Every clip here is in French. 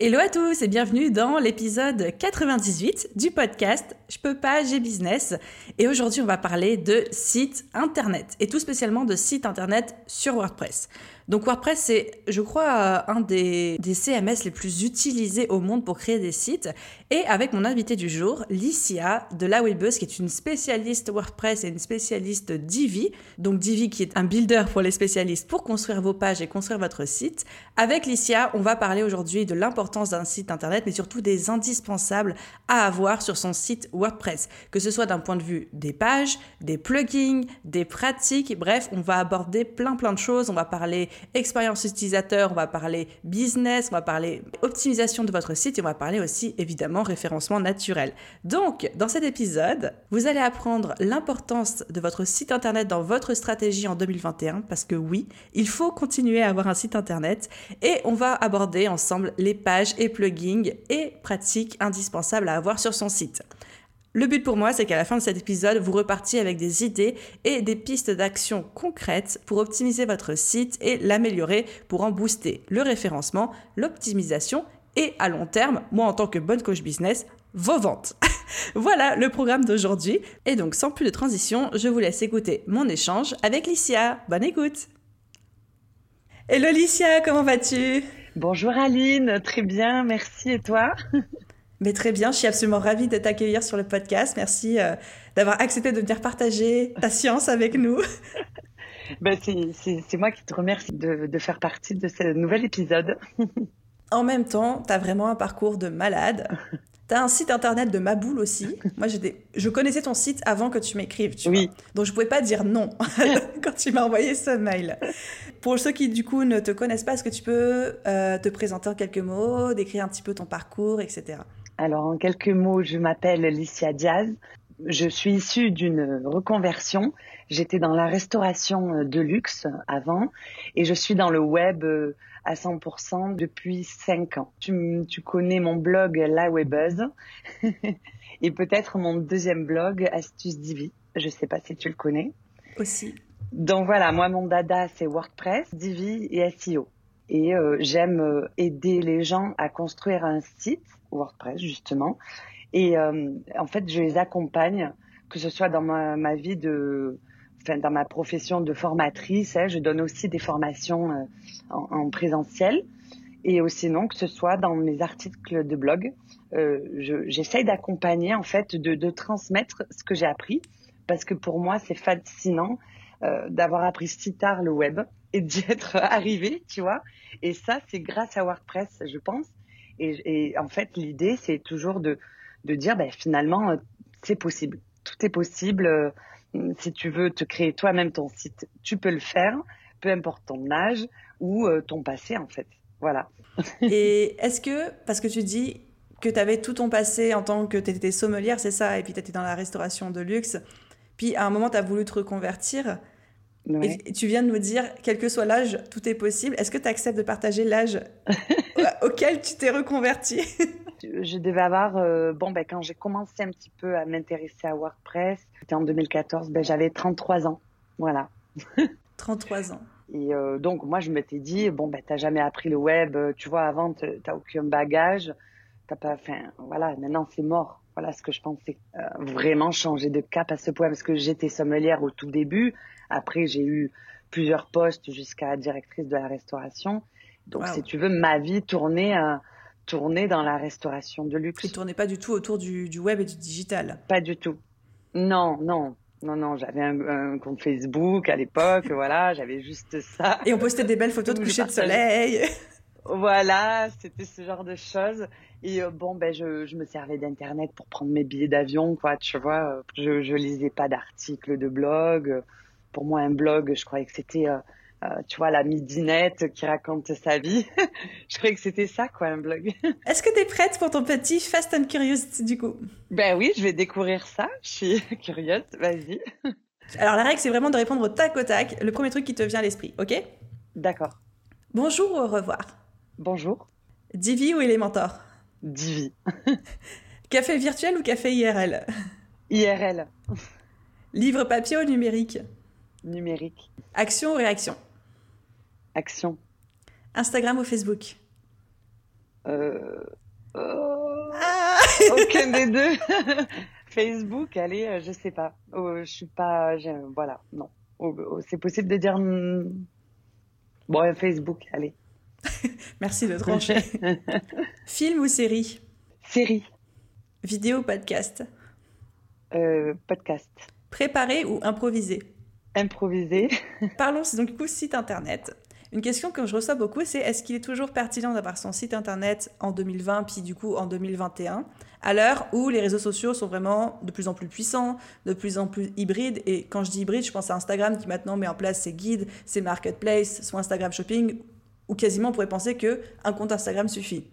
Hello à tous et bienvenue dans l'épisode 98 du podcast Je peux pas, j'ai business. Et aujourd'hui, on va parler de sites internet et tout spécialement de sites internet sur WordPress. Donc WordPress, c'est, je crois, un des, des, CMS les plus utilisés au monde pour créer des sites. Et avec mon invité du jour, Licia de La Webeuse, qui est une spécialiste WordPress et une spécialiste Divi. Donc Divi qui est un builder pour les spécialistes pour construire vos pages et construire votre site. Avec Licia, on va parler aujourd'hui de l'importance d'un site internet, mais surtout des indispensables à avoir sur son site WordPress. Que ce soit d'un point de vue des pages, des plugins, des pratiques, bref, on va aborder plein plein de choses. On va parler expérience utilisateur, on va parler business, on va parler optimisation de votre site et on va parler aussi évidemment référencement naturel. Donc, dans cet épisode, vous allez apprendre l'importance de votre site internet dans votre stratégie en 2021 parce que oui, il faut continuer à avoir un site internet et on va aborder ensemble les pages et plugins et pratiques indispensables à avoir sur son site. Le but pour moi, c'est qu'à la fin de cet épisode, vous repartiez avec des idées et des pistes d'action concrètes pour optimiser votre site et l'améliorer pour en booster le référencement, l'optimisation et à long terme, moi en tant que bonne coach business, vos ventes. voilà le programme d'aujourd'hui. Et donc sans plus de transition, je vous laisse écouter mon échange avec Licia. Bonne écoute. Hello Licia, comment vas-tu? Bonjour Aline, très bien, merci et toi? Mais très bien, je suis absolument ravie de t'accueillir sur le podcast. Merci euh, d'avoir accepté de venir partager ta science avec nous. ben, c'est moi qui te remercie de, de, faire partie de ce nouvel épisode. En même temps, tu as vraiment un parcours de malade. Tu as un site internet de ma boule aussi. Moi, je connaissais ton site avant que tu m'écrives, tu oui. vois. Donc, je pouvais pas dire non quand tu m'as envoyé ce mail. Pour ceux qui, du coup, ne te connaissent pas, est-ce que tu peux euh, te présenter en quelques mots, décrire un petit peu ton parcours, etc. Alors, en quelques mots, je m'appelle Licia Diaz. Je suis issue d'une reconversion. J'étais dans la restauration euh, de luxe avant et je suis dans le web euh, à 100% depuis 5 ans. Tu, tu connais mon blog La Webeuse et peut-être mon deuxième blog Astuce Divi. Je sais pas si tu le connais. Aussi. Donc voilà, moi mon dada c'est WordPress, Divi et SEO. Et euh, j'aime aider les gens à construire un site WordPress justement. Et euh, en fait, je les accompagne, que ce soit dans ma, vie de, enfin, dans ma profession de formatrice. Hein, je donne aussi des formations euh, en, en, présentiel. Et aussi non, que ce soit dans mes articles de blog. Euh, J'essaye d'accompagner, en fait, de, de, transmettre ce que j'ai appris. Parce que pour moi, c'est fascinant euh, d'avoir appris si tard le web et d'y être arrivé, tu vois. Et ça, c'est grâce à WordPress, je pense. Et, et en fait, l'idée, c'est toujours de, de dire, ben, finalement, euh, c'est possible. Tout est possible. Euh, si tu veux te créer toi-même ton site, tu peux le faire, peu importe ton âge ou euh, ton passé, en fait. Voilà. et est-ce que, parce que tu dis que tu avais tout ton passé en tant que tu étais sommelière, c'est ça, et puis tu étais dans la restauration de luxe, puis à un moment, tu as voulu te reconvertir. Et tu viens de nous dire, quel que soit l'âge, tout est possible. Est-ce que tu acceptes de partager l'âge auquel tu t'es reconverti Je devais avoir, euh, bon, ben, quand j'ai commencé un petit peu à m'intéresser à WordPress, c'était en 2014, ben, j'avais 33 ans. Voilà. 33 ans. Et euh, donc, moi, je m'étais dit, bon, ben, t'as jamais appris le web, tu vois, avant, t'as aucun bagage, t'as pas, enfin, voilà, maintenant, c'est mort. Voilà ce que je pensais. Euh, vraiment changer de cap à ce point, parce que j'étais sommelière au tout début. Après, j'ai eu plusieurs postes jusqu'à directrice de la restauration. Donc, si tu veux, ma vie tournait, euh, tournait dans la restauration de luxe. ne tournait pas du tout autour du, du, web et du digital. Pas du tout. Non, non. Non, non, j'avais un, compte Facebook à l'époque, voilà, j'avais juste ça. Et on postait des belles photos de coucher de soleil. Voilà, c'était ce genre de choses. Et euh, bon, ben, je, je me servais d'Internet pour prendre mes billets d'avion, quoi, tu vois. Je, je lisais pas d'articles de blog. Pour moi, un blog, je croyais que c'était euh, tu vois, la midinette qui raconte sa vie. je croyais que c'était ça, quoi, un blog. Est-ce que tu es prête pour ton petit Fast and Curious, du coup? Ben oui, je vais découvrir ça. Je suis curieuse. Vas-y. Alors, la règle, c'est vraiment de répondre au tac au tac, le premier truc qui te vient à l'esprit, ok? D'accord. Bonjour ou au revoir? Bonjour. Divi ou Elementor? Divi. café virtuel ou café IRL IRL. Livre papier ou numérique? Numérique. Action ou réaction? Action. Instagram ou Facebook? Euh... Ah Aucun des deux. Facebook, allez, euh, je sais pas. Oh, je suis pas, voilà, non. Oh, oh, c'est possible de dire hmm. bon Facebook, allez. Merci de trancher. Film ou série? Série. Vidéo ou podcast? Euh, Podcast. Préparé ou improvisé Improvisé. Parlons donc du coup site internet. Une question que je reçois beaucoup, c'est est-ce qu'il est toujours pertinent d'avoir son site internet en 2020, puis du coup en 2021, à l'heure où les réseaux sociaux sont vraiment de plus en plus puissants, de plus en plus hybrides? Et quand je dis hybride, je pense à Instagram qui maintenant met en place ses guides, ses marketplaces, son Instagram Shopping, où quasiment on pourrait penser qu'un compte Instagram suffit.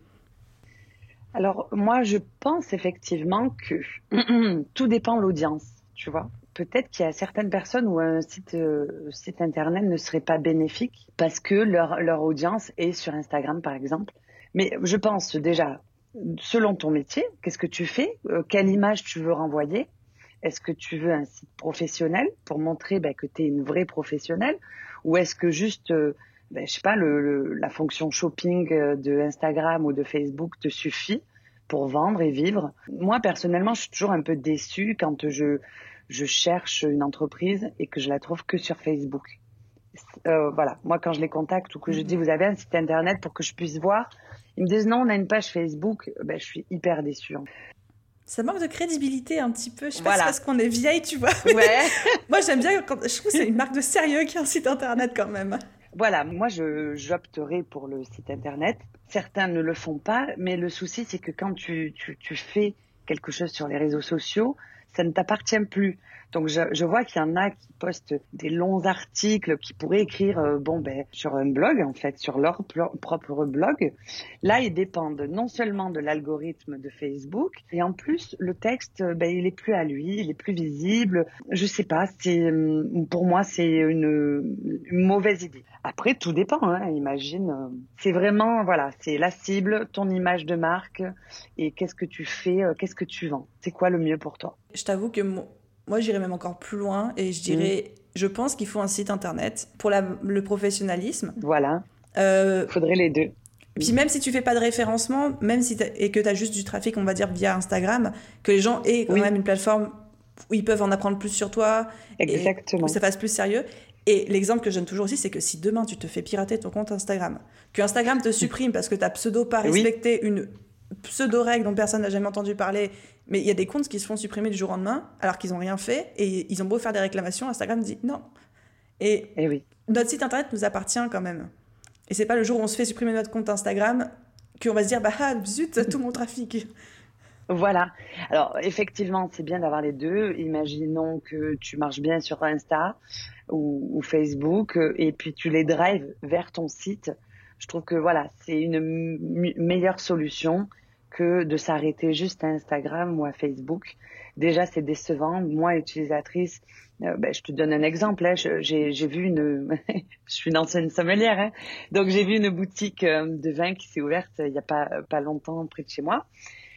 Alors moi, je pense effectivement que tout dépend de l'audience, tu vois peut-être qu'il y a certaines personnes où un site, euh, site internet ne serait pas bénéfique parce que leur, leur audience est sur Instagram, par exemple. Mais je pense déjà, selon ton métier, qu'est-ce que tu fais? Euh, Quelle image tu veux renvoyer? Est-ce que tu veux un site professionnel pour montrer bah, que tu es une vraie professionnelle? Ou est-ce que juste, euh, bah, je sais pas, la fonction shopping de Instagram ou de Facebook te suffit pour vendre et vivre? Moi, personnellement, je suis toujours un peu déçue quand je je cherche une entreprise et que je la trouve que sur Facebook. Euh, voilà, moi quand je les contacte ou que je dis mhm. vous avez un site internet pour que je puisse voir, ils me disent non, on a une page Facebook, ben, je suis hyper déçue. Ça manque de crédibilité un petit peu. Je sais pas parce qu'on est vieille, tu vois. Ouais. moi j'aime bien, quand... je trouve que c'est une marque de sérieux qui a un site internet quand même. Voilà, moi j'opterai pour le site internet. Certains ne le font pas, mais le souci c'est que quand tu, tu, tu fais quelque chose sur les réseaux sociaux, ça ne t'appartient plus. Donc je, je vois qu'il y en a qui postent des longs articles, qui pourraient écrire euh, bon ben sur un blog en fait, sur leur propre blog. Là, ils dépendent non seulement de l'algorithme de Facebook, et en plus le texte, ben il est plus à lui, il est plus visible. Je sais pas, c'est hum, pour moi c'est une, mauvaise idée. Après, tout dépend. Hein, imagine, euh, c'est vraiment voilà, c'est la cible, ton image de marque, et qu'est-ce que tu fais, euh, qu'est-ce que tu vends? C'est quoi le mieux pour toi? Je t'avoue que moi, j'irais même encore plus loin et je dirais, mm. je pense qu'il faut un site internet pour le professionnalisme. Voilà. Il euh, faudrait les deux. Puis même si tu fais pas de référencement, même si et que tu as juste du trafic, on va dire via Instagram, que les gens aient quand même une plateforme où ils peuvent en apprendre plus sur toi, Exactement. Et que ça fasse plus sérieux. Et l'exemple que je donne toujours aussi, c'est que si demain tu te fais pirater ton compte Instagram, que Instagram te supprime parce que tu as pseudo pas respecté une pseudo-règle dont personne n'a jamais entendu parler mais il y a des comptes qui se font supprimer du jour au lendemain alors qu'ils n'ont rien fait et ils ont beau faire des réclamations, Instagram dit non. Et, eh oui. notre site internet nous appartient quand même. Et c'est pas le jour où on se fait supprimer notre compte Instagram qu'on va se dire bah ah, zut tout mon trafic. Voilà. Alors effectivement, c'est bien d'avoir les deux. Imaginons que tu marches bien sur Insta ou, ou, Facebook et puis tu les drives vers ton site. Je trouve que voilà, c'est une meilleure solution que de s'arrêter juste à Instagram ou à Facebook. Déjà, c'est décevant. Moi, utilisatrice, euh, ben, je te donne un exemple. Hein. J'ai vu une, je suis une ancienne sommelière, hein. donc j'ai vu une boutique euh, de vin qui s'est ouverte il y a pas pas longtemps près de chez moi,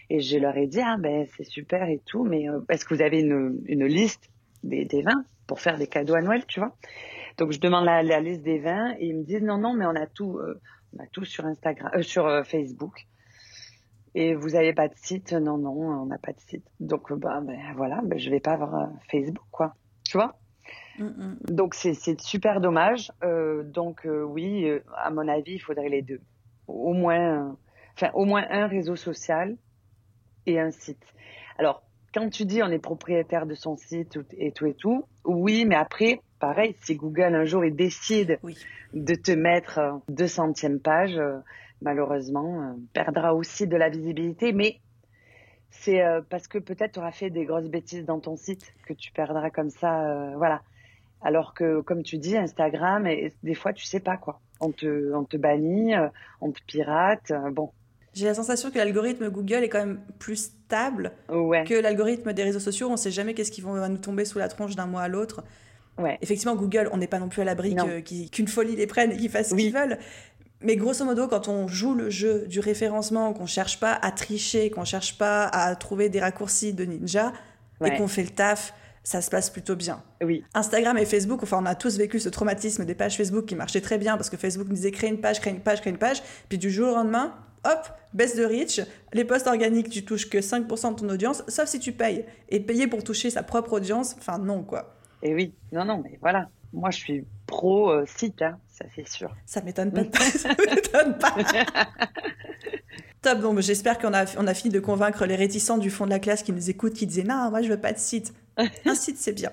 et je leur ai dit ah ben c'est super et tout, mais euh, est-ce que vous avez une, une liste des, des, vins pour faire des cadeaux à Noël, tu vois? Donc je demande la, la, liste des vins et ils me disent non non mais on a tout, on a tout sur Instagram, sur Facebook. Et vous avez pas de site? Non, non, on n'a pas de site. Donc, bah, ben, voilà, ben, je vais pas avoir euh, Facebook, quoi. Tu vois? Mm, mm. Donc, c'est super dommage. Euh, donc, euh, oui, à mon avis, il faudrait les deux. Au moins, enfin, au moins un réseau social et un site. Alors, quand tu dis on est propriétaire de son site et tout et tout, oui, mais après, pareil, si Google un jour il décide de te mettre 200e page, malheureusement, euh, perdra aussi de la visibilité, mais c'est euh, parce que peut-être tu auras fait des grosses bêtises dans ton site que tu perdras comme ça, euh, voilà. Alors que, comme tu dis, Instagram, et, des fois, tu sais pas quoi. On te, on te bannit, on te pirate. Bon. J'ai la sensation que l'algorithme Google est quand même plus stable que l'algorithme des réseaux sociaux. On ne sait jamais qu'est-ce qui va nous tomber sous la tronche d'un mois à l'autre. Ouais. Effectivement, Google, on n'est pas non plus à l'abri qu'une folie les prenne et qu'ils fassent ce qu'ils veulent. Mais grosso modo, quand on joue le jeu du référencement, qu'on cherche pas à tricher, qu'on cherche pas à trouver des raccourcis de ninja et qu'on fait le taf, ça se passe plutôt bien. Oui. Instagram et Facebook, enfin, on a tous vécu ce traumatisme des pages Facebook qui marchaient très bien parce que Facebook nous disait créer une page, créer une page, créer une page. Puis du jour au lendemain, hop, baisse de reach. Les posts organiques, tu touches que 5% de ton audience, sauf si tu payes. Et payer pour toucher sa propre audience, enfin, non, quoi. Et oui, non, non, mais voilà. Moi, je suis pro euh, site, hein, ça c'est sûr. Ça m'étonne pas. ça m'étonne pas. Top, donc j'espère qu'on a, on a fini de convaincre les réticents du fond de la classe qui nous écoutent, qui disaient non, moi je veux pas de site. Un site, c'est bien.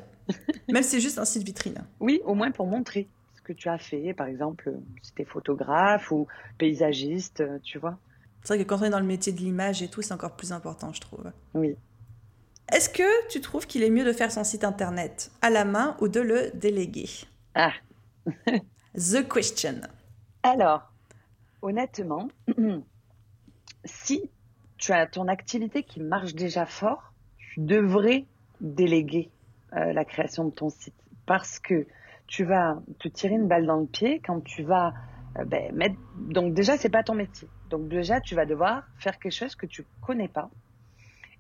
Même si c'est juste un site vitrine. Oui, au moins pour montrer ce que tu as fait. Par exemple, si tu es photographe ou paysagiste, tu vois. C'est vrai que quand on est dans le métier de l'image et tout, c'est encore plus important, je trouve. Oui. Est-ce que tu trouves qu'il est mieux de faire son site internet à la main ou de le déléguer? Ah The question. Alors, honnêtement, si tu as ton activité qui marche déjà fort, tu devrais déléguer euh, la création de ton site parce que tu vas te tirer une balle dans le pied quand tu vas euh, ben, mettre. Donc déjà, c'est pas ton métier. Donc déjà, tu vas devoir faire quelque chose que tu connais pas.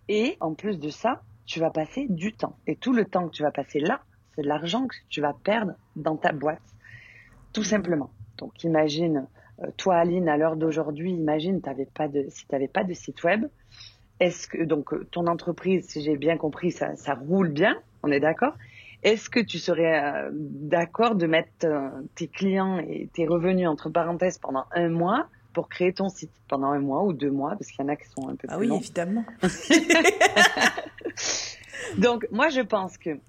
Et en plus de ça, tu vas passer du temps. Et tout le temps que tu vas passer là, c'est de l'argent que tu vas perdre dans ta boîte, tout simplement. Donc imagine, euh, toi Aline, à l'heure d'aujourd'hui, imagine pas de, si tu n'avais pas de site web, est-ce que donc euh, ton entreprise, si j'ai bien compris, ça, ça roule bien, on est d'accord Est-ce que tu serais euh, d'accord de mettre tes clients et tes revenus entre parenthèses pendant un mois pour créer ton site pendant un mois ou deux mois, parce qu'il y en a qui sont un peu ah plus Ah oui, évidemment. Donc moi je pense que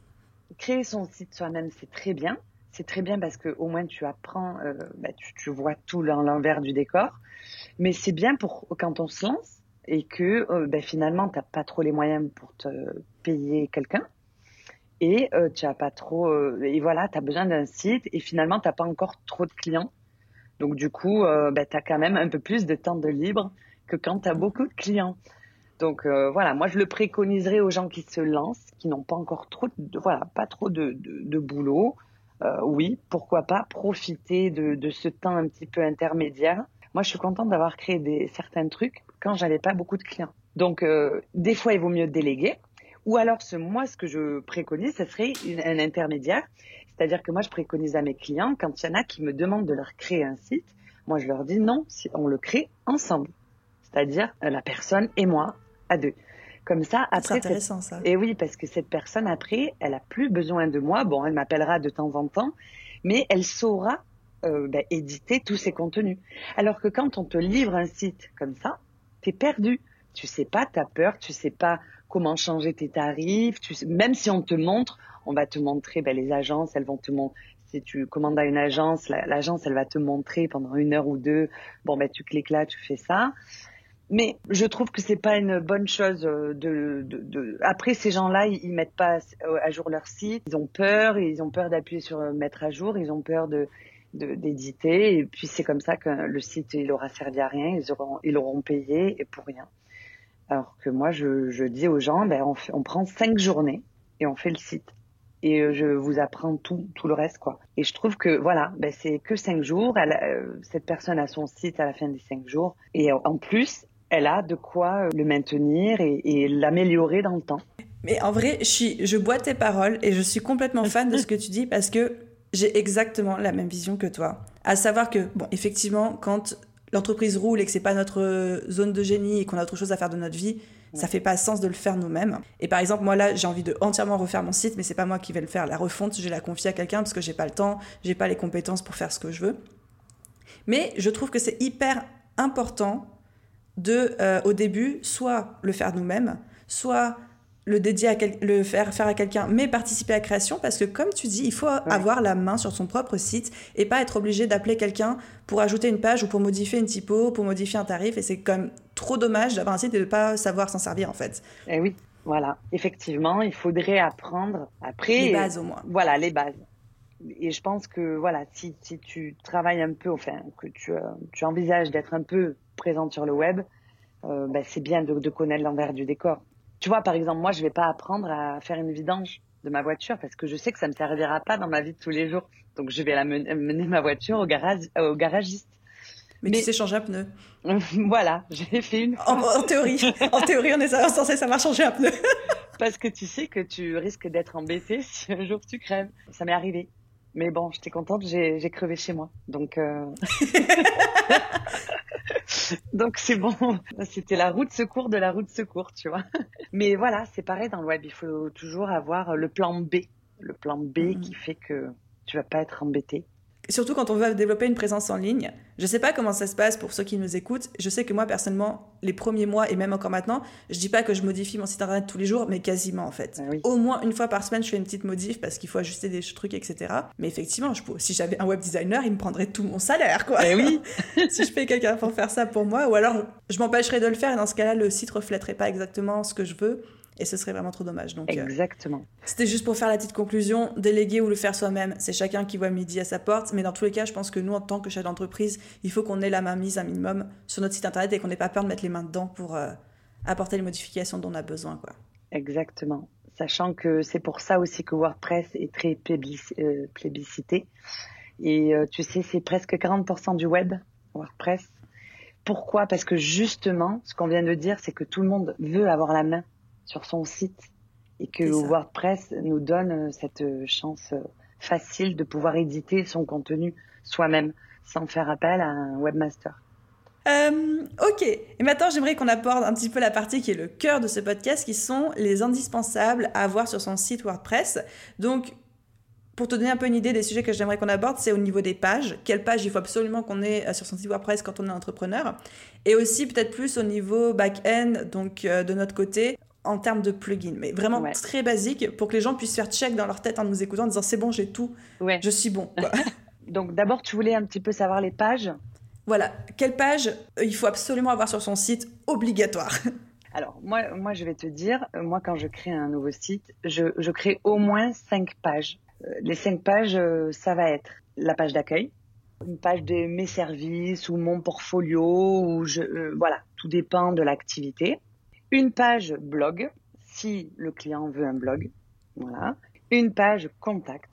créer son site soi-même c'est très bien. C'est très bien parce que au moins tu apprends, euh, bah, tu, vois tout l'envers du décor. Mais c'est bien pour quand on se lance et que euh, bah, finalement tu n'as pas trop les moyens pour te payer quelqu'un et euh, tu as pas trop et voilà tu as besoin d'un site et finalement tu n'as pas encore trop de clients donc du coup bah, tu as quand même un peu plus de temps de libre que quand tu as beaucoup de clients donc euh, voilà, moi je le préconiserais aux gens qui se lancent, qui n'ont pas encore trop de, voilà, pas trop de, boulot. Euh, oui, pourquoi pas profiter de, ce temps un petit peu intermédiaire. Moi, je suis contente d'avoir créé certains trucs quand j'avais pas beaucoup de clients. Donc, euh, des fois, il vaut mieux déléguer. Ou alors, ce, moi, ce que je préconise, ce serait un intermédiaire. C'est-à-dire que moi, je préconise à mes clients, quand il y en a qui me demandent de leur créer un site, moi, je leur dis non, si on le crée ensemble. C'est-à-dire la personne et moi, à deux. Comme ça, après. C'est intéressant, ça. Et oui, parce que cette personne, après, elle a plus besoin de moi. Bon, elle m'appellera de temps en temps, mais elle saura euh, ben, éditer tous ses contenus. Alors que quand on te livre un site comme ça, t'es perdu. Tu sais pas, t'as peur, tu sais pas comment changer tes tarifs. Tu même si on te montre, on va te montrer, ben, les agences, elles vont te montrer. Si tu commandes à une agence, l'agence, elle va te montrer pendant une heure ou deux. Bon, ben, tu cliques là, tu fais ça. Mais je trouve que c'est pas une bonne chose euh. Après, ces gens-là, ils, ils, mettent pas à jour leur site. Ils ont peur, ils ont peur d'appuyer sur euh, mettre à jour. Ils ont peur d'éditer. Et puis c'est comme ça que le site il aura servi à rien. Ils auront ils auront payé et pour rien. Alors que moi, je, dis aux gens, ben on, prend cinq journées et on fait le site et euh, je vous apprends tout, tout le reste, quoi. Et je trouve que voilà, ben c'est que cinq jours. Elle, cette personne a son site à la fin des cinq jours, et en plus, elle a de quoi euh, le maintenir et, l'améliorer dans le temps. Mais en vrai, je, je bois tes paroles et je suis complètement fan de ce que tu dis parce que j'ai exactement la même vision que toi. À savoir que, bon, effectivement, quand l'entreprise roule et que c'est pas notre euh, zone de génie et qu'on a autre chose à faire de notre vie, ça fait pas sens de le faire nous-mêmes. Et par exemple, moi là, j'ai envie de entièrement refaire mon site, mais c'est pas moi qui vais le faire. La refonte, je vais la confier à quelqu'un parce que j'ai pas le temps, j'ai pas les compétences pour faire ce que je veux. Mais je trouve que c'est hyper important de, euh, au début, soit le faire nous-mêmes, soit le dédier à le faire faire à quelqu'un, mais participer à la création, parce que comme tu dis, il faut avoir la main sur son propre site et pas être obligé d'appeler quelqu'un pour ajouter une page ou pour modifier une typo, pour modifier un tarif. Et c'est quand même trop dommage d'avoir un site et de ne pas savoir s'en servir en fait. Eh oui, voilà. Effectivement, il faudrait apprendre après. Les bases au moins. Voilà, les bases. et je pense que voilà, si, si tu travailles un peu, enfin que tu, tu envisages d'être un peu présente sur le web, euh, bah, c'est bien de, de connaître l'envers du décor. Tu vois, par exemple, moi, je vais pas apprendre à faire une vidange de ma voiture parce que je sais que ça me servira pas dans ma vie de tous les jours. Donc, je vais la mener, ma voiture au, garage, au garagiste. Mais, tu sais changer un pneu. voilà, j'ai fait une. En, en, théorie, en théorie, on est censé savoir changer un pneu. parce que tu sais que tu risques d'être embêté si un jour tu crèves. Ça m'est arrivé. Mais bon, j'étais contente, j'ai crevé chez moi. Donc, euh... donc c'est bon. C'était la route secours de la route secours, tu vois. Mais voilà, c'est pareil dans le web. Il faut toujours avoir le plan B, le plan B mm-hmm. qui fait que tu vas pas être embêté surtout quand on veut développer une présence en ligne. Je ne sais pas comment ça se passe pour ceux qui nous écoutent. Je sais que moi, personnellement, les premiers mois et même encore maintenant, je dis pas que je modifie mon site internet tous les jours, mais quasiment en fait. Ah Au moins une fois par semaine, je fais une petite modif parce qu'il faut ajuster des trucs, etc. Mais effectivement, je si j'avais un web designer, il me prendrait tout mon salaire, quoi. Eh oui. si je paye quelqu'un pour faire ça pour moi, ou alors je m'empêcherais de le faire et dans ce cas-là, le site reflèterait pas exactement ce que je veux et ce serait vraiment trop dommage. Donc, euh, Exactement. C'était juste pour faire la petite conclusion, déléguer ou le faire soi-même, c'est chacun qui voit midi à sa porte, mais dans tous les cas, je pense que nous, en tant que chef d'entreprise, il faut qu'on ait la main mise un minimum sur notre site internet et qu'on n'ait pas peur de mettre les mains dedans pour euh, apporter les modifications dont on a besoin. Quoi. Exactement. Sachant que c'est pour ça aussi que WordPress est très euh, plébiscité. Et tu sais, c'est presque 40% du web, WordPress. Pourquoi? Parce que justement, ce qu'on vient de dire, c'est que tout le monde veut avoir la main sur son site et que WordPress nous donne euh, cette euh, chance euh, facile de pouvoir éditer son contenu soi-même sans faire appel à un webmaster. ok, et maintenant j'aimerais qu'on aborde un petit peu la partie qui est le cœur de ce podcast, qui sont les indispensables à avoir sur son site WordPress. Donc, pour te donner un peu une idée des sujets que j'aimerais qu'on aborde, c'est au niveau des pages. Quelle page il faut absolument qu'on ait sur son site WordPress quand on est entrepreneur Et aussi peut-être plus au niveau back-end, donc de notre côté, en termes de plugins, mais vraiment très basique pour que les gens puissent faire check dans leur tête en nous écoutant en disant c'est bon, j'ai tout, je suis bon. Donc d'abord, tu voulais un petit peu savoir les pages? Voilà, quelle page euh, il faut absolument avoir sur son site obligatoire? Alors moi, moi je vais te dire, euh, moi quand je crée un nouveau site, je, je crée au moins cinq pages. Euh, les cinq pages, ça va être la page d'accueil, une page de mes services ou mon portfolio ou je, voilà, tout dépend de l'activité une page blog, si le client veut un blog, voilà, une page contact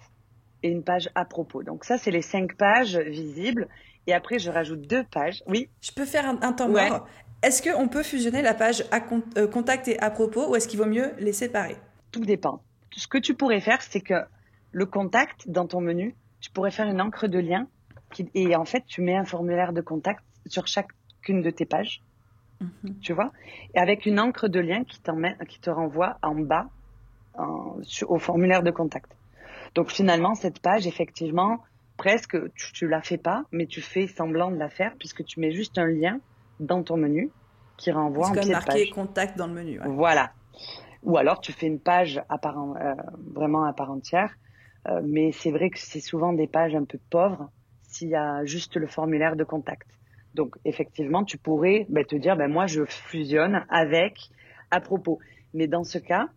et une page à propos. Donc ça, c'est les cinq pages visibles. Et après, je rajoute deux pages. Oui. Je peux faire un, temps mort. Est-ce qu'on peut fusionner la page à euh, contact et à propos ou est-ce qu'il vaut mieux les séparer? Tout dépend. Ce que tu pourrais faire, c'est que le contact dans ton menu, tu pourrais faire une encre de lien et en fait, tu mets un formulaire de contact sur chacune de tes pages. Mhm. Tu vois? Et avec une encre de lien qui, qui te renvoie en bas au formulaire de contact. Donc finalement, cette page, effectivement, presque, tu, ne la fais pas, mais tu fais semblant de la faire puisque tu mets juste un lien dans ton menu qui renvoie en pied marqué contact dans le menu. Voilà. Ou alors tu fais une page à part, euh, vraiment à part entière. Euh, mais c'est vrai que c'est souvent des pages un peu pauvres s'il y a juste le formulaire de contact. Donc effectivement, tu pourrais ben, te dire, ben, moi je fusionne avec à propos. Mais dans ce cas,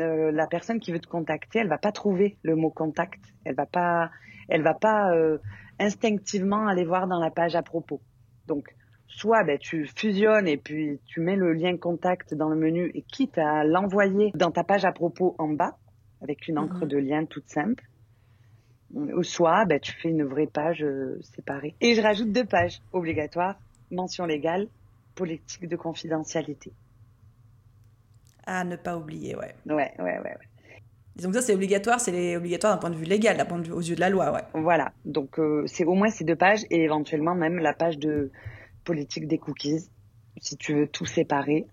euh, la personne qui veut te contacter, elle va pas trouver le mot contact. Elle va pas, elle va pas euh, instinctivement aller voir dans la page à propos. Donc soit ben, tu fusionnes et puis tu mets le lien contact dans le menu et quitte à l'envoyer dans ta page à propos en bas avec une encre mhm. de lien toute simple ou soit ben, tu fais une vraie page euh, séparée. Et je rajoute deux pages obligatoires, mention légale, politique de confidentialité. À ne pas oublier, ouais. Ouais, ouais, ouais. ouais. Donc ça c'est obligatoire, c'est obligatoire d'un point de vue légal, d'un point de vue aux yeux de la loi, ouais. Voilà, donc euh, c'est au moins ces deux pages et éventuellement même la page de politique des cookies, si tu veux tout séparer.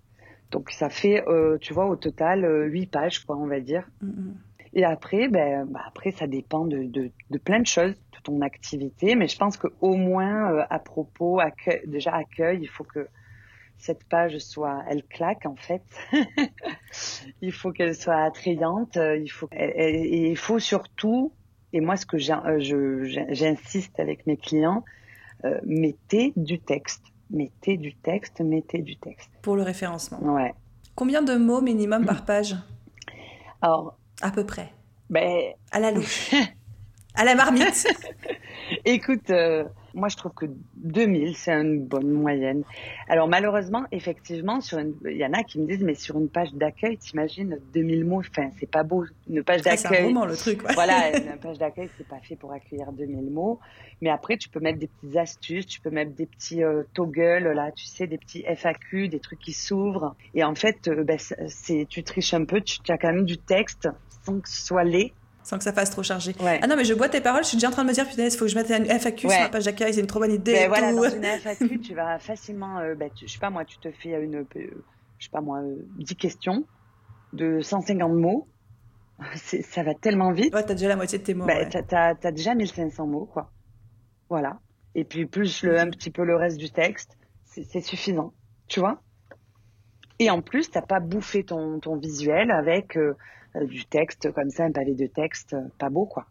Donc ça fait, euh, tu vois, au total, huit pages, quoi, on va dire. Mm et après, ben, ben, après, ça dépend de, de, de, plein de choses, de ton activité. Mais je pense qu'au moins, euh, à propos, accueil, déjà accueil, il faut que cette page soit, elle claque en fait. il faut qu'elle soit attrayante. Il faut, et il faut surtout, et moi, ce que euh, j'insiste avec mes clients, euh, mettez du texte. Mettez du texte, mettez du texte. Pour le référencement. Ouais. Combien de mots minimum par page? Alors, à peu près. Ben, à la louche. À la marmite. Écoute, euh, moi je trouve que 2000 c'est une bonne moyenne. Alors malheureusement, effectivement, sur il y en a qui me disent mais sur une page d'accueil, t'imagines 2000 mots, enfin c'est pas beau. Une page d'accueil. c'est un roman le truc. Voilà, une page d'accueil c'est pas fait pour accueillir 2000 mots. Mais après tu peux mettre des petites astuces, tu peux mettre des petits euh, toggles là, tu sais, des petits FAQ, des trucs qui s'ouvrent. Et en fait, euh, ben, c'est tu triches un peu, tu as quand même du texte sans que ce soit laid sans que ça fasse trop chargé. Ah non, mais je bois tes paroles, je suis déjà en train de me dire, putain, il faut que je mette une FAQ sur la page d'accueil, c'est une trop bonne idée. Ben voilà, dans une FAQ, tu vas facilement, euh, ben, je sais pas moi, tu te fais une, euh, je sais pas moi, 10 euh, questions de 150 mots. ça va tellement vite. Ouais, t'as déjà la moitié de tes mots. Ben, t'as, as, déjà 1500 mots, quoi. Voilà. Et puis plus le, un petit peu le reste du texte, c'est suffisant. Tu vois Et en plus, t'as pas bouffé ton, ton visuel avec euh, du texte comme ça, un pavé de texte, euh, pas beau quoi.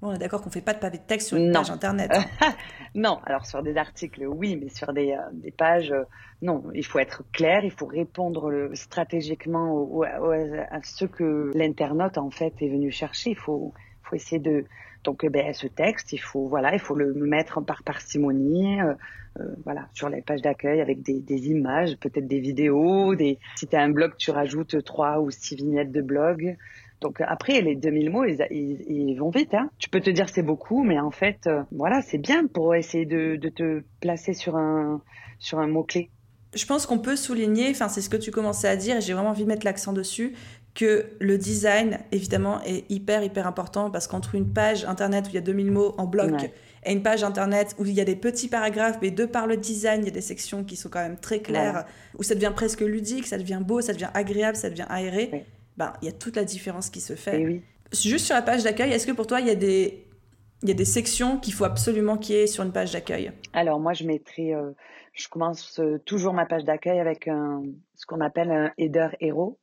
Bon, on est d'accord qu'on fait pas de pavé de texte sur une page internet. Hein. non, alors sur des articles, oui, mais sur des, euh, des pages, non. Il faut être clair, il faut répondre stratégiquement à ce que l'internaute en fait est venu chercher. Il faut, faut essayer de, donc, eh ben, ce texte, il faut, voilà, il faut le mettre par parcimonie, euh, euh, voilà, sur les pages d'accueil avec des, images, peut-être des vidéos, des, si as un blog, tu rajoutes trois ou six vignettes de blog. Donc après, les 2000 mots, ils, vont vite. Hein. Tu peux te dire c'est beaucoup, mais en fait, euh, voilà, c'est bien pour essayer de, de, te placer sur un, sur un mot-clé. Je pense qu'on peut souligner, enfin c'est ce que tu commençais à dire, et j'ai vraiment envie de mettre l'accent dessus, que le design, évidemment, est hyper, hyper important parce qu'entre une page internet où il y a 2000 mots en bloc et une page internet où il y a des petits paragraphes, mais de par le design, il y a des sections qui sont quand même très claires, où ça devient presque ludique, ça devient beau, ça devient agréable, ça devient aéré, ben, il y a toute la différence qui se fait. Oui. Juste sur la page d'accueil, est-ce que pour toi, il y a des, il y a des sections qu'il faut absolument qu'il y ait sur une page d'accueil? Alors, moi, je mettrai. Euh, je commence euh, toujours ma page d'accueil avec un, ce qu'on appelle un header héros.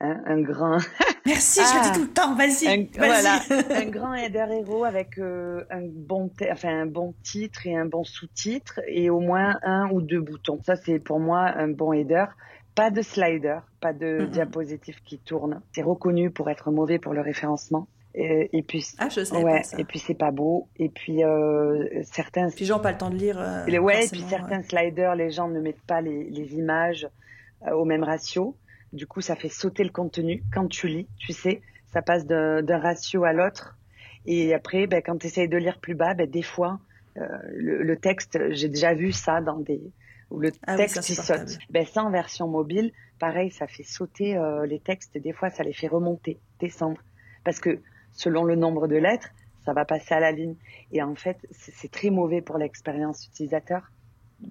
Hein, un grand. Merci, je le dis ah. tout le temps. Vas-y. Un, voilà, un grand header héros avec euh, un bon, enfin un bon titre et un bon sous-titre et au moins un ou deux boutons. Ça c'est pour moi un bon header. Pas de slider, pas de diapositive qui tourne. C'est reconnu pour être mauvais pour le référencement. Et, puis, ah, je sais ouais, pas ça. et puis c'est pas beau. Et puis euh, certains. Puis gens pas le temps de lire. Euh, ouais, et puis certains sliders, les gens ne mettent pas les, les images euh, au même ratio. Du coup, ça fait sauter le contenu quand tu lis, tu sais, ça passe d'un ratio à l'autre. Et après, ben, quand tu essayes de lire plus bas, ben, des fois, euh, le, texte, j'ai déjà vu ça dans des où le ah texte il saute. Ben, ça en version mobile, pareil, ça fait sauter euh, les textes. Des fois, ça les fait remonter, descendre, parce que selon le nombre de lettres, ça va passer à la ligne. Et en fait, c'est très mauvais pour l'expérience utilisateur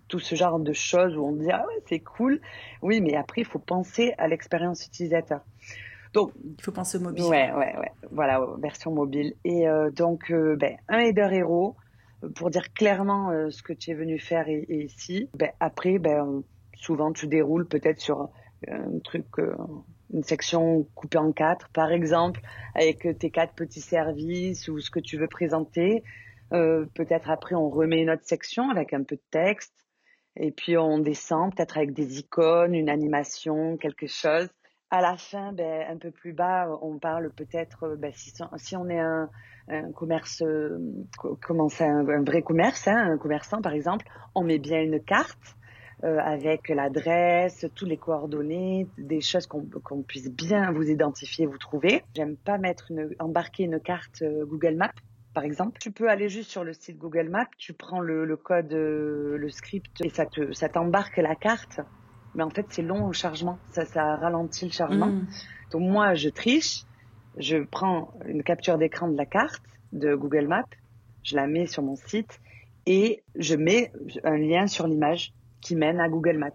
tout ce genre de choses où on dit ah ouais c'est cool. Oui mais après il faut penser à l'expérience utilisateur. Donc il faut penser au mobile. ouais ouais ouais. Voilà version mobile et euh, donc euh, ben, un header héros pour dire clairement euh, ce que tu es venu faire ici ben, après ben souvent tu déroules peut-être sur un truc une section coupée en quatre. Par exemple avec tes quatre petits services ou ce que tu veux présenter euh, peut-être après on remet une autre section avec un peu de texte et puis on descend peut-être avec des icônes, une animation, quelque chose. À la fin, ben, un peu plus bas, on parle peut-être ben, si, on est un, commerce, euh, comment ça, un, vrai commerce, hein, un commerçant par exemple, on met bien une carte euh, avec l'adresse, tous les coordonnées, des choses qu'on puisse bien vous identifier, vous trouver. J'aime pas mettre embarquer une carte Google Maps par exemple. Tu peux aller juste sur le site Google Maps, tu prends le, code, euh, le script et ça te, ça t'embarque la carte. Mais en fait, c'est long au chargement. Ça, ça ralentit le chargement. Mm. Donc moi, je triche. Je prends une capture d'écran de la carte de Google Maps, je la mets sur mon site et je mets un lien sur l'image qui mène à Google Maps.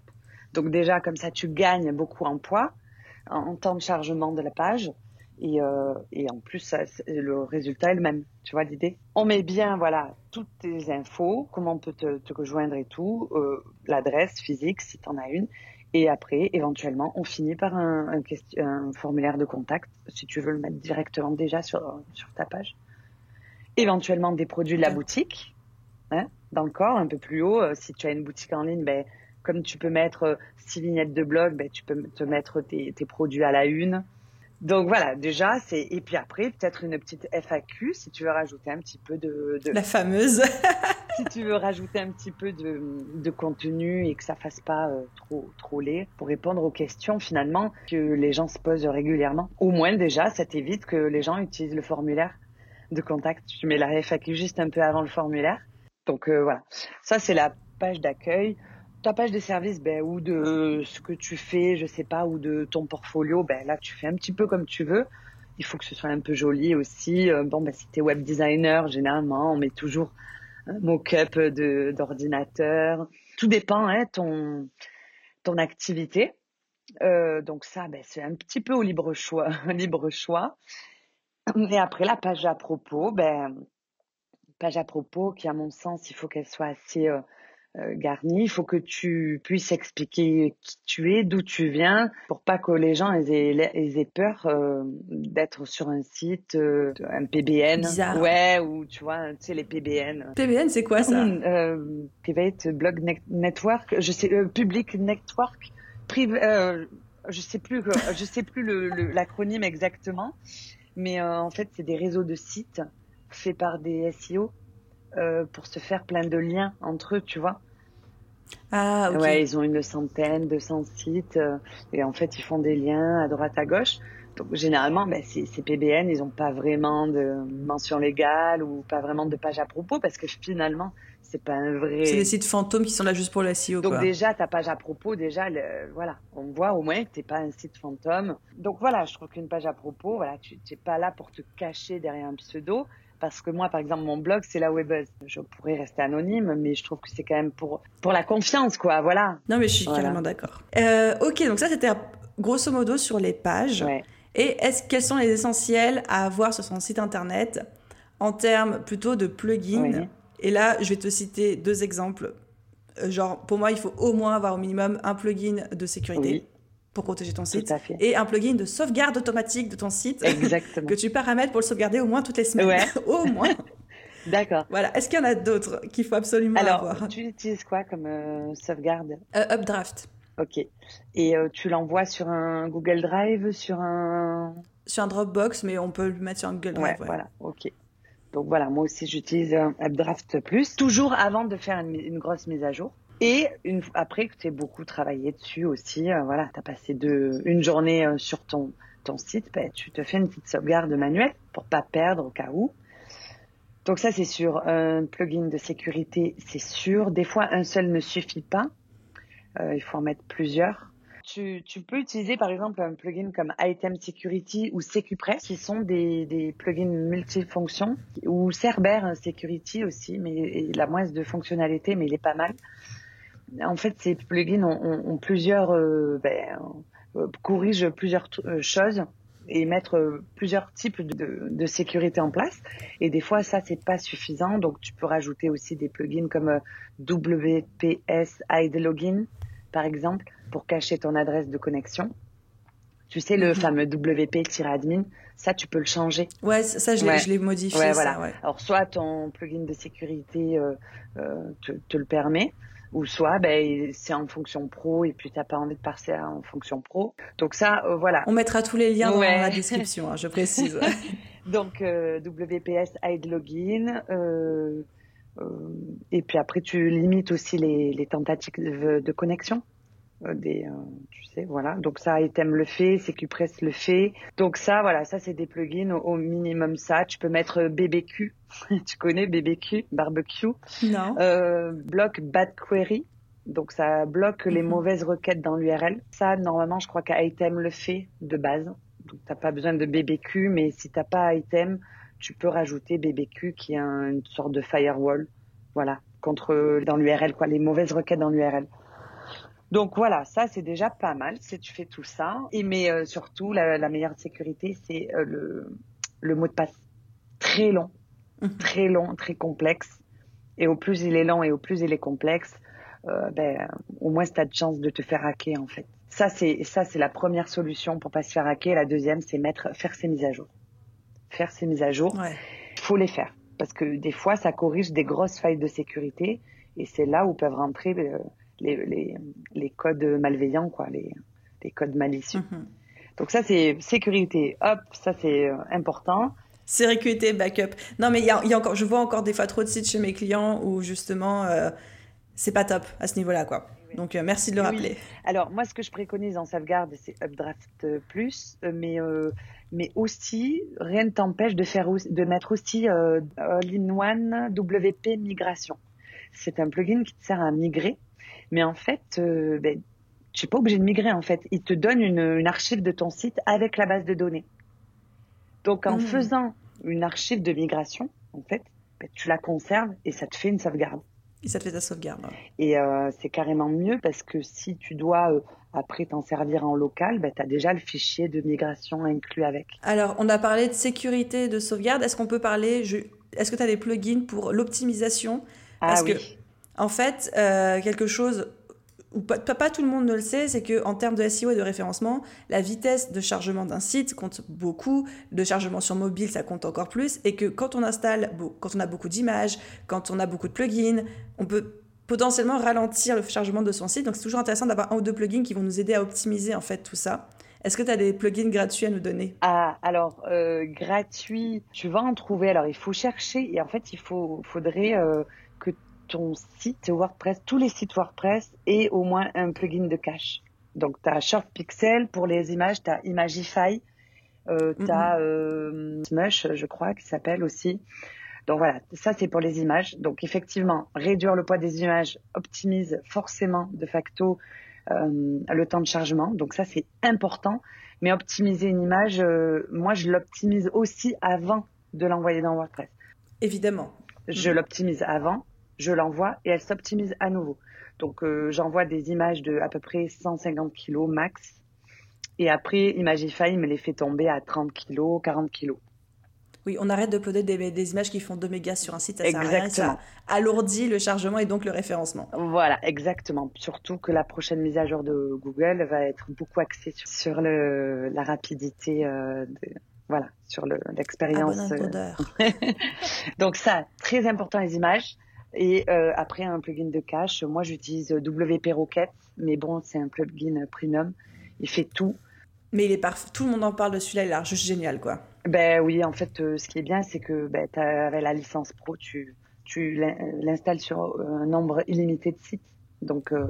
Donc déjà, comme ça, tu gagnes beaucoup en poids, en temps de chargement de la page. Et, euh, et en plus, ça, le résultat est le même. Tu vois l'idée On met bien, voilà, toutes tes infos, comment on peut te, te rejoindre et tout, euh, l'adresse physique si tu en as une. Et après, éventuellement, on finit par un, un, un, formulaire de contact, si tu veux le mettre directement déjà sur, sur ta page. Éventuellement, des produits de la boutique, hein, dans le corps, un peu plus haut. Euh, si tu as une boutique en ligne, ben, comme tu peux mettre six vignettes de blog, ben, tu peux te mettre tes, tes produits à la une Donc voilà, déjà, c'est et puis après peut-être une petite FAQ si tu veux rajouter un petit peu de, la fameuse. si tu veux rajouter un petit peu de, de contenu et que ça fasse pas euh, trop trop laid pour répondre aux questions finalement que les gens se posent régulièrement. Au moins déjà, ça t'évite que les gens utilisent le formulaire de contact. Tu mets la FAQ juste un peu avant le formulaire. Donc euh, voilà, ça c'est la page d'accueil ta page de service, ben, ou de ce que tu fais, je sais pas, ou de ton portfolio, ben, là, tu fais un petit peu comme tu veux. Il faut que ce soit un peu joli aussi. Euh, bon, ben, si tu es web designer, généralement, on met toujours un mock-up d'ordinateur. Tout dépend, hein, ton, ton activité. Euh, donc ça, ben, c'est un petit peu au libre choix, libre choix. Et après, la page à propos, ben, page à propos qui, à mon sens, il faut qu'elle soit assez euh, euh, Garni, il faut que tu puisses expliquer qui tu es, d'où tu viens, pour pas que les gens aient, peur euh, d'être sur un site, euh, un PBN. Bizarre. Ouais, ou tu vois, tu sais, les PBN. PBN, c'est quoi ça Private Blog Network, je sais, Public Network, je sais plus, je sais plus l'acronyme exactement, mais en fait, c'est des réseaux de sites faits par des SEO euh, pour se faire plein de liens entre eux, tu vois. Ah, ok. Ouais, ils ont une centaine, 200 sites, euh, et en fait, ils font des liens à droite, à gauche. Donc, généralement, ben, ces, ces PBN, ils n'ont pas vraiment de mention légale ou pas vraiment de page à propos, parce que finalement, c'est pas un vrai. C'est des sites fantômes qui sont là juste pour la SEO. Donc déjà, ta page à propos, déjà, voilà, on voit au moins que t'es pas un site fantôme. Donc voilà, je trouve qu'une page à propos, voilà, tu n'es pas là pour te cacher derrière un pseudo. Parce que moi, par exemple, mon blog, c'est la Webeuse. Je pourrais rester anonyme, mais je trouve que c'est quand même pour, pour la confiance, quoi. Voilà. Non, mais je suis carrément d'accord. Euh, ok, donc ça, c'était grosso modo sur les pages. Et est-ce quels sont les essentiels à avoir sur son site internet en termes plutôt de plugins Et là, je vais te citer deux exemples. Euh, genre, pour moi, il faut au moins avoir au minimum un plugin de sécurité pour protéger ton site et un plugin de sauvegarde automatique de ton site que tu paramètres pour le sauvegarder au moins toutes les semaines. au moins. D'accord. Voilà. Est-ce qu'il y en a d'autres qu'il faut absolument Alors, avoir? tu utilises quoi comme euh, sauvegarde? Euh, Updraft. Ok. Et euh, tu l'envoies sur un Google Drive, sur un... Sur un Dropbox, mais on peut le mettre sur un Google Drive. Ouais, voilà. Ok. Donc voilà, moi aussi j'utilise Updraft Plus, toujours avant de faire une grosse mise à jour. Et une, après tu beaucoup travaillé dessus aussi, euh, voilà, tu as passé une journée euh, sur ton, ton site, ben, tu te fais une petite sauvegarde manuelle pour pas perdre au cas où. Donc ça, c'est sûr. Un plugin de sécurité, c'est sûr. Des fois, un seul ne suffit pas. Euh, il faut en mettre plusieurs. Tu, tu, peux utiliser par exemple un plugin comme Item Security ou SecuPress, qui sont des, des plugins multifonctions, ou Cerber Security aussi, mais il a moins de fonctionnalités, mais il est pas mal en fait, ces plugins ont, plusieurs, euh, ben, euh, corrigent plusieurs euh, choses et mettre plusieurs types de, sécurité en place. Et des fois, ça, c'est pas suffisant. Donc, tu peux rajouter aussi des plugins comme WPS Hide Login, par exemple, pour cacher ton adresse de connexion. Tu sais, le mhm. fameux WP-admin, ça, tu peux le changer. Ouais, ça, je l'ai modifié. Ouais, voilà. Alors, soit ton plugin de sécurité te, le permet, ou soit ben, c'est en fonction pro et puis tu n'as pas envie de passer en fonction pro. Donc ça, euh, voilà. On mettra tous les liens dans la description, hein, je précise. Donc euh, WPS Hide Login. Euh, et puis après, tu limites aussi les, les tentatives de connexion. Euh, des, euh, tu sais, voilà. Donc ça, Item le fait, CQPress le fait. Donc ça, voilà, ça c'est des plugins au, minimum ça. Tu peux mettre BBQ, tu connais BBQ, barbecue? Non. Euh, bloque bad query. Donc ça bloque les mhm. mauvaises requêtes dans l'URL. Ça, normalement, je crois qu'Item le fait de base. Donc t'as pas besoin de BBQ, mais si t'as pas Item, tu peux rajouter BBQ qui est une sorte de firewall. Voilà, contre dans l'URL quoi, les mauvaises requêtes dans l'URL. Donc voilà, ça c'est déjà pas mal si tu fais tout ça. Et mais euh, surtout la, meilleure sécurité c'est euh, le, le mot de passe très long, mhm. très long, très complexe. Et au plus il est long et au plus il est complexe, euh, ben, au moins tu as de chance de te faire hacker en fait. Ça c'est ça c'est la première solution pour pas se faire hacker. La deuxième c'est mettre faire ses mises à jour. Faire ses mises à jour. Il faut les faire parce que des fois ça corrige des grosses failles de sécurité et c'est là où peuvent rentrer les, les, les, codes malveillants, quoi, les, les codes malicieux. Mhm. Donc ça, c'est sécurité. Hop, ça c'est important. Sécurité, backup. Non, mais il y a, y a, encore, je vois encore des fois trop de sites chez mes clients où justement, c'est pas top à ce niveau-là, quoi. Donc merci de le rappeler. Alors moi, ce que je préconise en sauvegarde, c'est Updraft Plus, mais mais aussi rien ne t'empêche de faire de mettre aussi euh, All-in-One WP Migration. C'est un plugin qui te sert à migrer, mais en fait, euh, ben, tu n'es pas obligé de migrer en fait. Il te donne une, une, archive de ton site avec la base de données. Donc en mmh. faisant une archive de migration, en fait, ben, tu la conserves et ça te fait une sauvegarde. Et ça te fait ta sauvegarde. Et euh, c'est carrément mieux parce que si tu dois euh, après t'en servir en local, ben, tu as déjà le fichier de migration inclus avec. Alors, on a parlé de sécurité, de sauvegarde. Est-ce qu'on peut parler, je... est-ce que tu as des plugins pour l'optimisation? Ah Parce oui. que, en fait, euh, quelque chose ou pas, tout le monde ne le sait, c'est qu'en termes de SEO et de référencement, la vitesse de chargement d'un site compte beaucoup, de chargement sur mobile, ça compte encore plus, et que quand on installe, quand on a beaucoup d'images, quand on a beaucoup de plugins, on peut potentiellement ralentir le chargement de son site. Donc c'est toujours intéressant d'avoir un ou deux plugins qui vont nous aider à optimiser en fait tout ça. Est-ce que tu as des plugins gratuits à nous donner? Ah, alors, euh, gratuit, tu vas en trouver. Alors, il faut chercher et en fait, il faut, faudrait euh, que ton site WordPress, tous les sites WordPress aient au moins un plugin de cache. Donc, tu as Short Pixel pour les images, tu as Imagify, euh, tu as euh, Smush, je crois, qui s'appelle aussi. Donc voilà, ça c'est pour les images. Donc effectivement, réduire le poids des images optimise forcément de facto euh, le temps de chargement. Donc ça c'est important. Mais optimiser une image, euh, moi je l'optimise aussi avant de l'envoyer dans WordPress. Évidemment. Je mmh. l'optimise avant, je l'envoie et elle s'optimise à nouveau. Donc euh, j'envoie des images de à peu près 150 kg max. Et après, Imagify me les fait tomber à 30 kg, 40 kg. Oui, on arrête de poder des, des, images qui font 2 mégas sur un site, ça exactement. rien, ça alourdit le chargement et donc le référencement. Voilà, exactement. Surtout que la prochaine mise à jour de Google va être beaucoup axée sur, sur le, la rapidité, euh, de, voilà, sur l'expérience. Euh... donc ça, très important les images. Et euh, après un plugin de cache, moi j'utilise WP Rocket, mais bon, c'est un plugin premium. Il fait tout. Mais il est parfait. Tout le monde en parle de celui-là, il est juste génial, quoi. Ben oui, en fait, euh, ce qui est bien, c'est que ben, avec la licence pro, tu, tu l'installes sur un nombre illimité de sites. Donc, euh,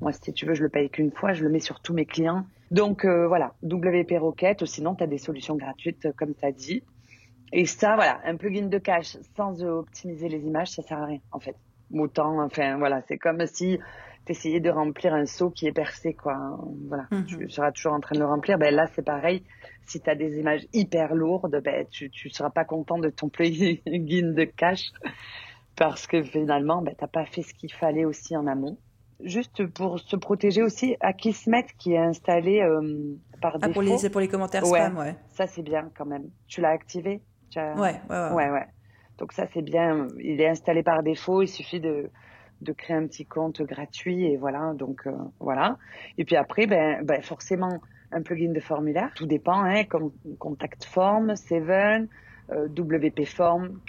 moi, si tu veux, je le paye qu'une fois, je le mets sur tous mes clients. Donc, euh, voilà, WP Rocket, sinon, tu as des solutions gratuites, comme tu as dit. Et ça, voilà, un plugin de cache sans optimiser les images, ça sert à rien, en fait. Autant, enfin, voilà, c'est comme si essayer de remplir un seau qui est percé, quoi. Voilà, mm -hmm. tu seras toujours en train de le remplir. Ben là, c'est pareil. Si tu as des images hyper lourdes, ben tu tu seras pas content de ton plugin de cache parce que finalement, ben t'as pas fait ce qu'il fallait aussi en amont. Juste pour se protéger aussi, Akismet qui est installé euh, par ah, défaut. Pour les, pour les commentaires ouais, spam, ouais. Ça c'est bien quand même. Tu l'as activé? Ouais, ouais, ouais, ouais, ouais. Donc ça c'est bien. Il est installé par défaut. Il suffit de de créer un petit compte gratuit et voilà donc euh, voilà et puis après ben, ben forcément un plugin de formulaire tout dépend hein comme contact form seven euh, wp form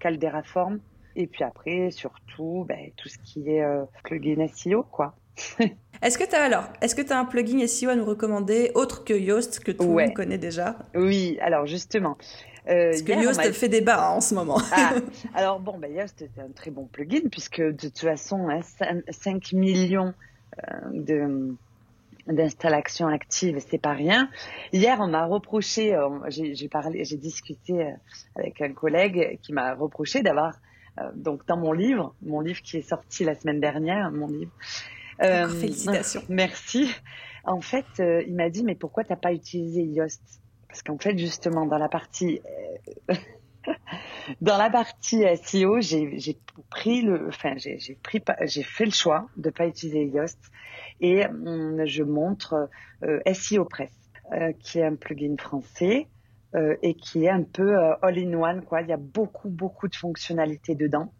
caldera form et puis après surtout ben, tout ce qui est euh, plugin SEO quoi est-ce que tu as alors est-ce que tu as un plugin SEO à nous recommander autre que Yoast que tout le ouais. monde connaît déjà? Oui alors justement euh, Parce que Yoast fait débat hein, en ce moment. ah, alors bon, ben Yoast c'est un très bon plugin puisque de toute façon, hein, 5, 5 millions euh, de d'installations actives, c'est pas rien. Hier, on m'a reproché, euh, j'ai parlé, j'ai discuté euh, avec un collègue qui m'a reproché d'avoir euh, donc dans mon livre, mon livre qui est sorti la semaine dernière, mon livre. Euh, félicitations. Merci. En fait, il m'a dit mais pourquoi t'as pas utilisé Yoast? Parce qu'en fait justement dans la partie euh, dans la partie SEO j'ai pris le enfin j'ai pris j'ai fait le choix de pas utiliser Yoast et hum, je montre euh, SEO Press euh, qui est un plugin français euh, et qui est un peu euh, all-in-one quoi il y a beaucoup beaucoup de fonctionnalités dedans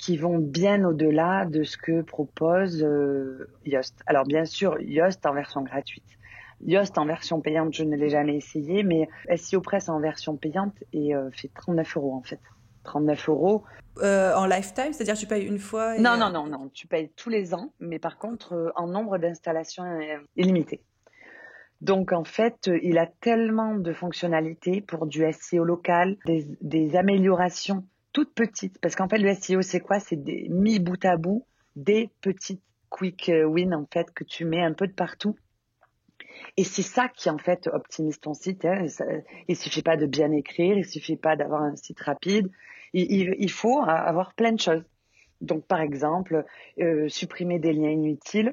qui vont bien au-delà de ce que propose euh, Yoast alors bien sûr Yoast en version gratuite Yoast en version payante, je ne l'ai jamais essayé, mais SEO Press en version payante et euh, fait 39 euros en fait. 39 euros. Euh, en lifetime, c'est-à-dire tu payes une fois et... Non, non, non, non, tu payes tous les ans, mais par contre euh, en nombre d'installations illimité. Donc en fait, il a tellement de fonctionnalités pour du SEO local, des, des améliorations toutes petites. Parce qu'en fait, le SEO, c'est quoi? C'est des mis bout à bout des petites quick wins en fait que tu mets un peu de partout. Et c'est ça qui en fait optimise ton site. Hein. Il suffit pas de bien écrire, il suffit pas d'avoir un site rapide. Il, il, faut avoir plein de choses. Donc par exemple, euh, supprimer des liens inutiles.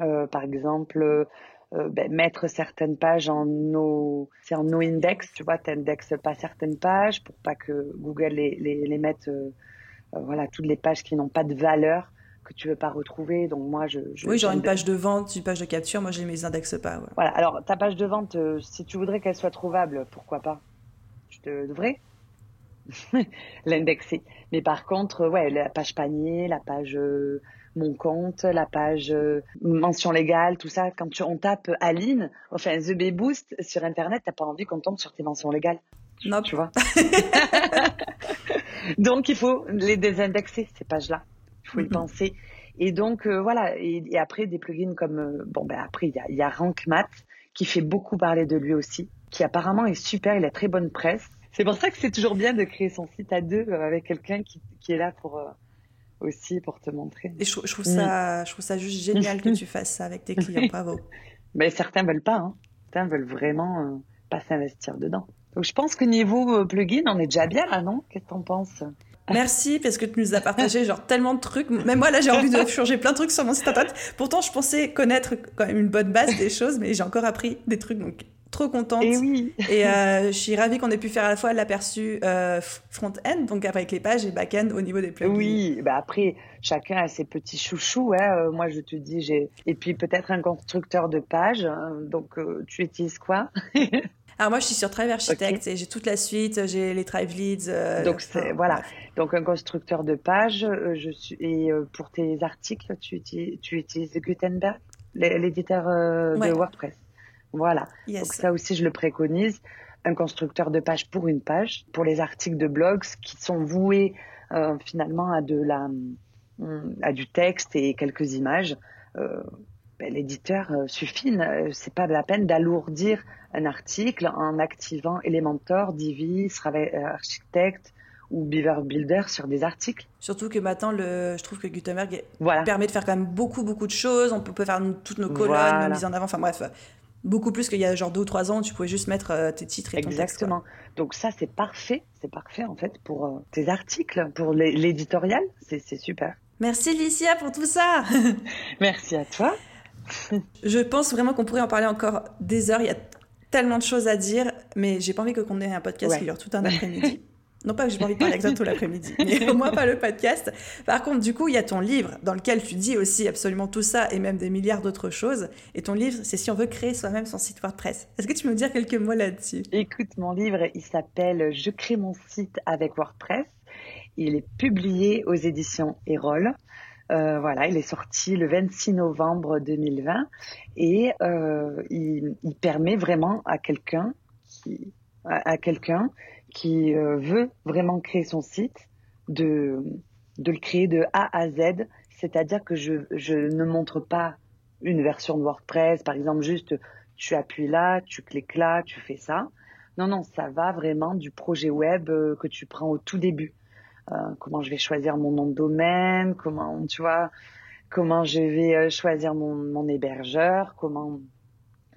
Euh, par exemple, euh, ben, mettre certaines pages en no, c'est en no index, tu vois, t'indexes pas certaines pages pour pas que Google les, les, les mette, euh, euh, voilà, toutes les pages qui n'ont pas de valeur que tu veux pas retrouver. Donc moi, je, je oui, genre une page de vente, une page de capture, moi je les indexe pas. Ouais. Voilà. Alors ta page de vente, si tu voudrais qu'elle soit trouvable, pourquoi pas? Je te devrais l'indexer. Mais par contre, ouais, la page panier, la page mon compte, la page euh, mention légale, tout ça. Quand tu, on tape Aline, enfin The Bee Boost sur Internet, t'as pas envie qu'on tombe sur tes mentions légales. Non. Tu vois. donc il faut les désindexer ces pages-là. Il faut y penser. Et donc euh, voilà. Et, après des plugins comme euh, bon ben après il y a, y a Rank Math qui fait beaucoup parler de lui aussi, qui apparemment est super. Il a très bonne presse. C'est pour ça que c'est toujours bien de créer son site à deux avec quelqu'un qui, qui, est là pour aussi pour te montrer. Et je, trouve ça, je trouve ça juste génial que tu fasses ça avec tes clients. Bravo. Mais certains veulent pas. Hein. Certains veulent vraiment euh, pas s'investir dedans. Donc je pense que niveau euh, plugin, on est déjà bien là, non? Qu'est-ce que t'en penses? Merci parce que tu nous as partagé genre tellement de trucs. Même moi là j'ai envie de changer plein de trucs sur mon site internet. Pourtant je pensais connaître quand même une bonne base des choses, mais j'ai encore appris des trucs. Donc trop contente. Et oui. et euh, je suis ravie qu'on ait pu faire à la fois l'aperçu euh, front-end, donc avec les pages, et back-end au niveau des plugins. Oui, bah après, chacun a ses petits chouchous. Hein. Euh, moi, je te dis, j'ai. Et puis peut-être un constructeur de pages. Hein. Donc, euh, tu utilises quoi? Alors moi, je suis sur Thrive Architect et j'ai toute la suite, j'ai les Thrive Leads. Euh, donc voilà. Donc un constructeur de pages. je suis et pour tes articles, tu utilises, tu utilises Gutenberg, l'éditeur de WordPress? Voilà. Donc ça aussi, je le préconise. Un constructeur de page pour une page, pour les articles de blogs qui sont voués euh, finalement à de la, mm, à du texte et quelques images. Euh, ben, l'éditeur euh, suffit. C'est pas la peine d'alourdir un article en activant Elementor, Divi, Architect ou Beaver Builder sur des articles. Surtout que maintenant, le, je trouve que Gutenberg permet de faire quand même beaucoup, beaucoup de choses. On peut, faire toutes nos colonnes, nos mises en avant. Enfin bref, Beaucoup plus qu'il y a genre deux ou trois ans, tu pouvais juste mettre euh, tes titres et ton Exactement. Donc ça, c'est parfait. C'est parfait en fait pour euh, tes articles, pour l'éditorial. C'est super. Merci Licia pour tout ça. Merci à toi. Je pense vraiment qu'on pourrait en parler encore des heures. Il y a tellement de choses à dire, mais j'ai pas envie qu'on ait un podcast qui dure tout un après-midi. Non pas que j'ai pas envie de parler avec tout l'après-midi, mais au moins pas le podcast. Par contre, du coup, il y a ton livre dans lequel tu dis aussi absolument tout ça et même des milliards d'autres choses. Et ton livre, c'est si on veut créer soi-même son site WordPress. Est-ce que tu peux me dire quelques mots là-dessus? Écoute, mon livre, il s'appelle Je crée mon site avec WordPress. Il est publié aux éditions Erol. Euh, voilà, il est sorti le 26 novembre 2020 et euh, il, il, permet vraiment à quelqu'un qui à, à quelqu'un qui euh, veut vraiment créer son site, de, de le créer de A à Z, c'est-à-dire que je, je ne montre pas une version de WordPress, par exemple juste tu appuies là, tu cliques là, tu fais ça. Non, non, ça va vraiment du projet web euh, que tu prends au tout début. Euh, comment je vais choisir mon nom de domaine, comment, tu vois, comment je vais euh, choisir mon, mon hébergeur, comment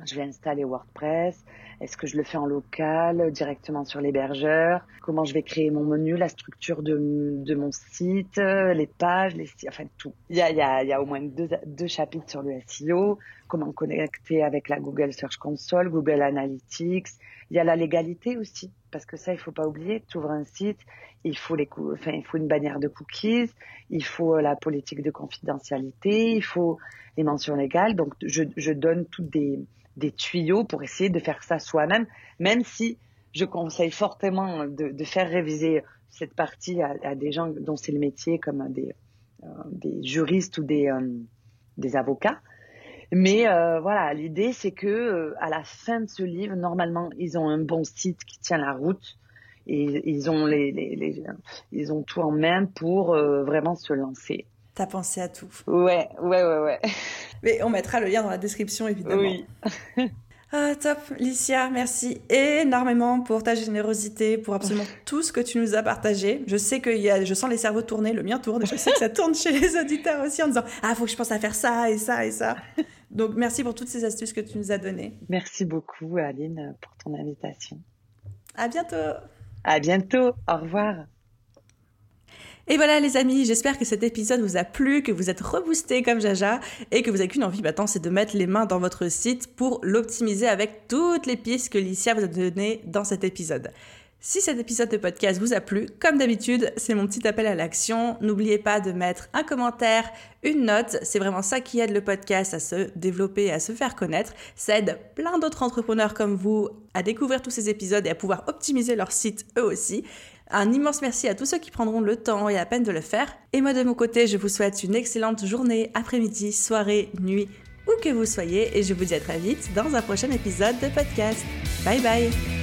je vais installer WordPress, est-ce que je le fais en local, directement sur l'hébergeur? Comment je vais créer mon menu, la structure de, mon site, les pages, les enfin tout. Il y a, au moins deux, chapitres sur le SEO, comment connecter avec la Google Search Console, Google Analytics. Il y a la légalité aussi, parce que ça, il faut pas oublier. Tu ouvres un site, il faut une bannière de cookies, il faut la politique de confidentialité, il faut les mentions légales. Donc, je donne toutes des des tuyaux pour essayer de faire ça soi-même, même si je conseille fortement de, faire réviser cette partie à, des gens dont c'est le métier, comme des, euh, juristes ou des, euh, avocats. Mais euh, voilà, l'idée c'est que à la fin de ce livre, normalement, ils ont un bon site qui tient la route et ils ont les ils ont tout en main pour vraiment se lancer. T'as pensé à tout. Ouais, ouais, ouais, ouais. Mais on mettra le lien dans la description, évidemment. Oui. Ah, top, Licia, merci énormément pour ta générosité, pour absolument tout ce que tu nous as partagé. Je sais que y a, je sens les cerveaux tourner, le mien tourne, je sais que ça tourne chez les auditeurs aussi en disant Ah, faut que je pense à faire ça et ça et ça. Donc, merci pour toutes ces astuces que tu nous as données. Merci beaucoup, Aline, pour ton invitation. À bientôt. À bientôt. Au revoir. Et voilà les amis, j'espère que cet épisode vous a plu, que vous êtes reboostés comme Jaja et que vous avez qu'une envie maintenant, c'est de mettre les mains dans votre site pour l'optimiser avec toutes les pistes que Licia vous a données dans cet épisode. Si cet épisode de podcast vous a plu, comme d'habitude, c'est mon petit appel à l'action. N'oubliez pas de mettre un commentaire, une note. C'est vraiment ça qui aide le podcast à se développer, à se faire connaître. Ça aide plein d'autres entrepreneurs comme vous à découvrir tous ces épisodes et à pouvoir optimiser leur site eux aussi. Un immense merci à tous ceux qui prendront le temps et la peine de le faire. Et moi de mon côté, je vous souhaite une excellente journée, après-midi, soirée, nuit, où que vous soyez. Et je vous dis à très vite dans un prochain épisode de podcast. Bye bye